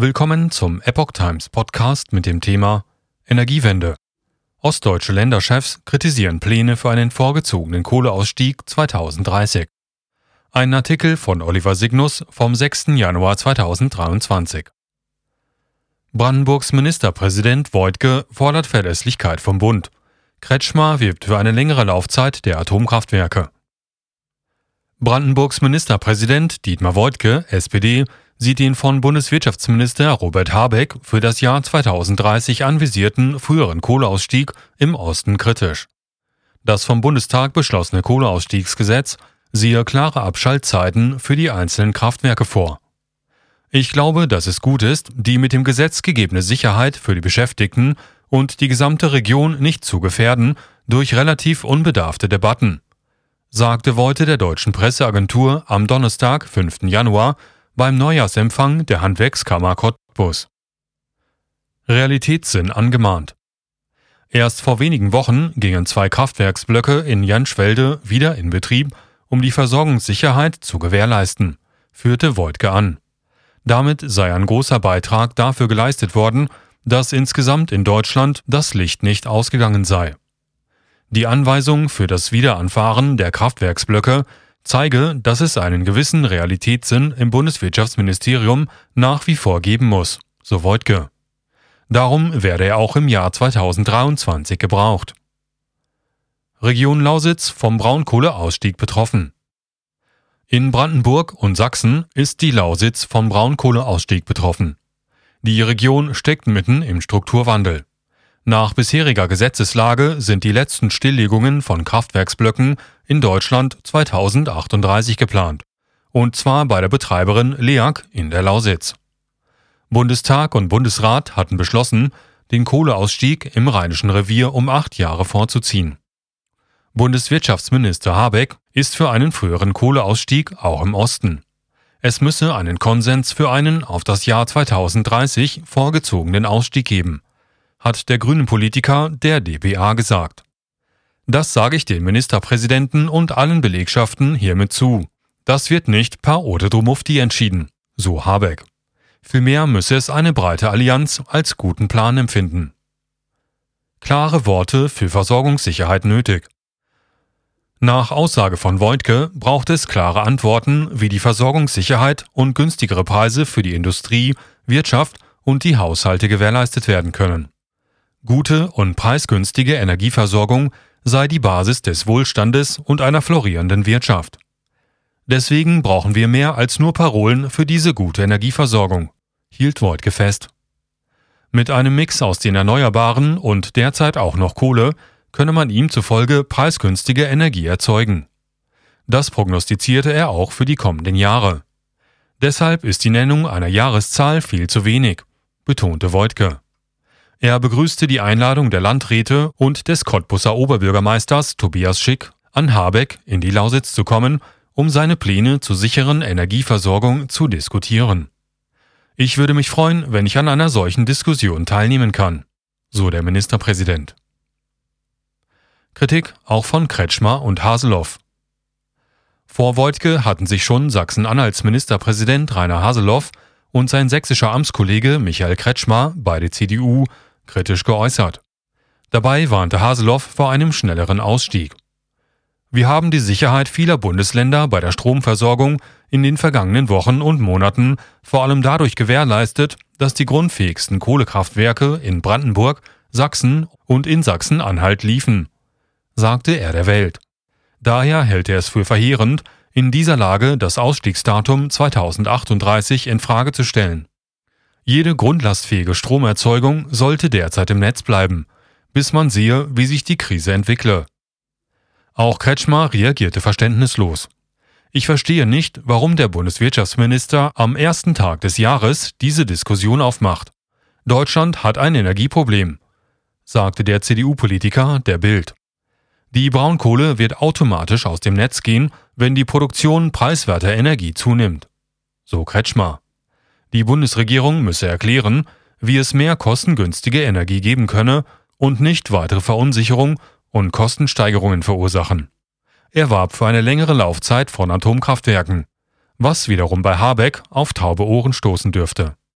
Willkommen zum Epoch Times Podcast mit dem Thema Energiewende. Ostdeutsche Länderchefs kritisieren Pläne für einen vorgezogenen Kohleausstieg 2030. Ein Artikel von Oliver Signus vom 6. Januar 2023. Brandenburgs Ministerpräsident Voigtke fordert Verlässlichkeit vom Bund. Kretschmer wirbt für eine längere Laufzeit der Atomkraftwerke. Brandenburgs Ministerpräsident Dietmar Woidke, SPD, sieht den von Bundeswirtschaftsminister Robert Habeck für das Jahr 2030 anvisierten früheren Kohleausstieg im Osten kritisch. Das vom Bundestag beschlossene Kohleausstiegsgesetz siehe klare Abschaltzeiten für die einzelnen Kraftwerke vor. Ich glaube, dass es gut ist, die mit dem Gesetz gegebene Sicherheit für die Beschäftigten und die gesamte Region nicht zu gefährden durch relativ unbedarfte Debatten sagte Wolte der deutschen Presseagentur am Donnerstag, 5. Januar, beim Neujahrsempfang der Handwerkskammer Cottbus. Realitätssinn angemahnt. Erst vor wenigen Wochen gingen zwei Kraftwerksblöcke in Janschwelde wieder in Betrieb, um die Versorgungssicherheit zu gewährleisten, führte Voigtke an. Damit sei ein großer Beitrag dafür geleistet worden, dass insgesamt in Deutschland das Licht nicht ausgegangen sei. Die Anweisung für das Wiederanfahren der Kraftwerksblöcke zeige, dass es einen gewissen Realitätssinn im Bundeswirtschaftsministerium nach wie vor geben muss, so Voigtke. Darum werde er auch im Jahr 2023 gebraucht. Region Lausitz vom Braunkohleausstieg betroffen. In Brandenburg und Sachsen ist die Lausitz vom Braunkohleausstieg betroffen. Die Region steckt mitten im Strukturwandel. Nach bisheriger Gesetzeslage sind die letzten Stilllegungen von Kraftwerksblöcken in Deutschland 2038 geplant. Und zwar bei der Betreiberin LEAG in der Lausitz. Bundestag und Bundesrat hatten beschlossen, den Kohleausstieg im Rheinischen Revier um acht Jahre vorzuziehen. Bundeswirtschaftsminister Habeck ist für einen früheren Kohleausstieg auch im Osten. Es müsse einen Konsens für einen auf das Jahr 2030 vorgezogenen Ausstieg geben hat der grünen Politiker der DPA gesagt. Das sage ich den Ministerpräsidenten und allen Belegschaften hiermit zu. Das wird nicht per Ode Drumufti entschieden, so Habeck. Vielmehr müsse es eine breite Allianz als guten Plan empfinden. Klare Worte für Versorgungssicherheit nötig. Nach Aussage von Voigtke braucht es klare Antworten, wie die Versorgungssicherheit und günstigere Preise für die Industrie, Wirtschaft und die Haushalte gewährleistet werden können. Gute und preisgünstige Energieversorgung sei die Basis des Wohlstandes und einer florierenden Wirtschaft. Deswegen brauchen wir mehr als nur Parolen für diese gute Energieversorgung, hielt Voigtke fest. Mit einem Mix aus den Erneuerbaren und derzeit auch noch Kohle könne man ihm zufolge preisgünstige Energie erzeugen. Das prognostizierte er auch für die kommenden Jahre. Deshalb ist die Nennung einer Jahreszahl viel zu wenig, betonte Voigtke. Er begrüßte die Einladung der Landräte und des Cottbusser Oberbürgermeisters Tobias Schick an Habeck in die Lausitz zu kommen, um seine Pläne zur sicheren Energieversorgung zu diskutieren. Ich würde mich freuen, wenn ich an einer solchen Diskussion teilnehmen kann, so der Ministerpräsident. Kritik auch von Kretschmer und Haseloff. Vor Voigtke hatten sich schon Sachsen-Anhalts Ministerpräsident Rainer Haseloff und sein sächsischer Amtskollege Michael Kretschmer, beide CDU, kritisch geäußert. Dabei warnte Haseloff vor einem schnelleren Ausstieg. Wir haben die Sicherheit vieler Bundesländer bei der Stromversorgung in den vergangenen Wochen und Monaten vor allem dadurch gewährleistet, dass die grundfähigsten Kohlekraftwerke in Brandenburg, Sachsen und in Sachsen-Anhalt liefen, sagte er der Welt. Daher hält er es für verheerend, in dieser Lage das Ausstiegsdatum 2038 in Frage zu stellen. Jede grundlastfähige Stromerzeugung sollte derzeit im Netz bleiben, bis man sehe, wie sich die Krise entwickle. Auch Kretschmer reagierte verständnislos. Ich verstehe nicht, warum der Bundeswirtschaftsminister am ersten Tag des Jahres diese Diskussion aufmacht. Deutschland hat ein Energieproblem, sagte der CDU-Politiker der Bild. Die Braunkohle wird automatisch aus dem Netz gehen, wenn die Produktion preiswerter Energie zunimmt. So Kretschmer. Die Bundesregierung müsse erklären, wie es mehr kostengünstige Energie geben könne und nicht weitere Verunsicherung und Kostensteigerungen verursachen. Er warb für eine längere Laufzeit von Atomkraftwerken, was wiederum bei Habeck auf taube Ohren stoßen dürfte.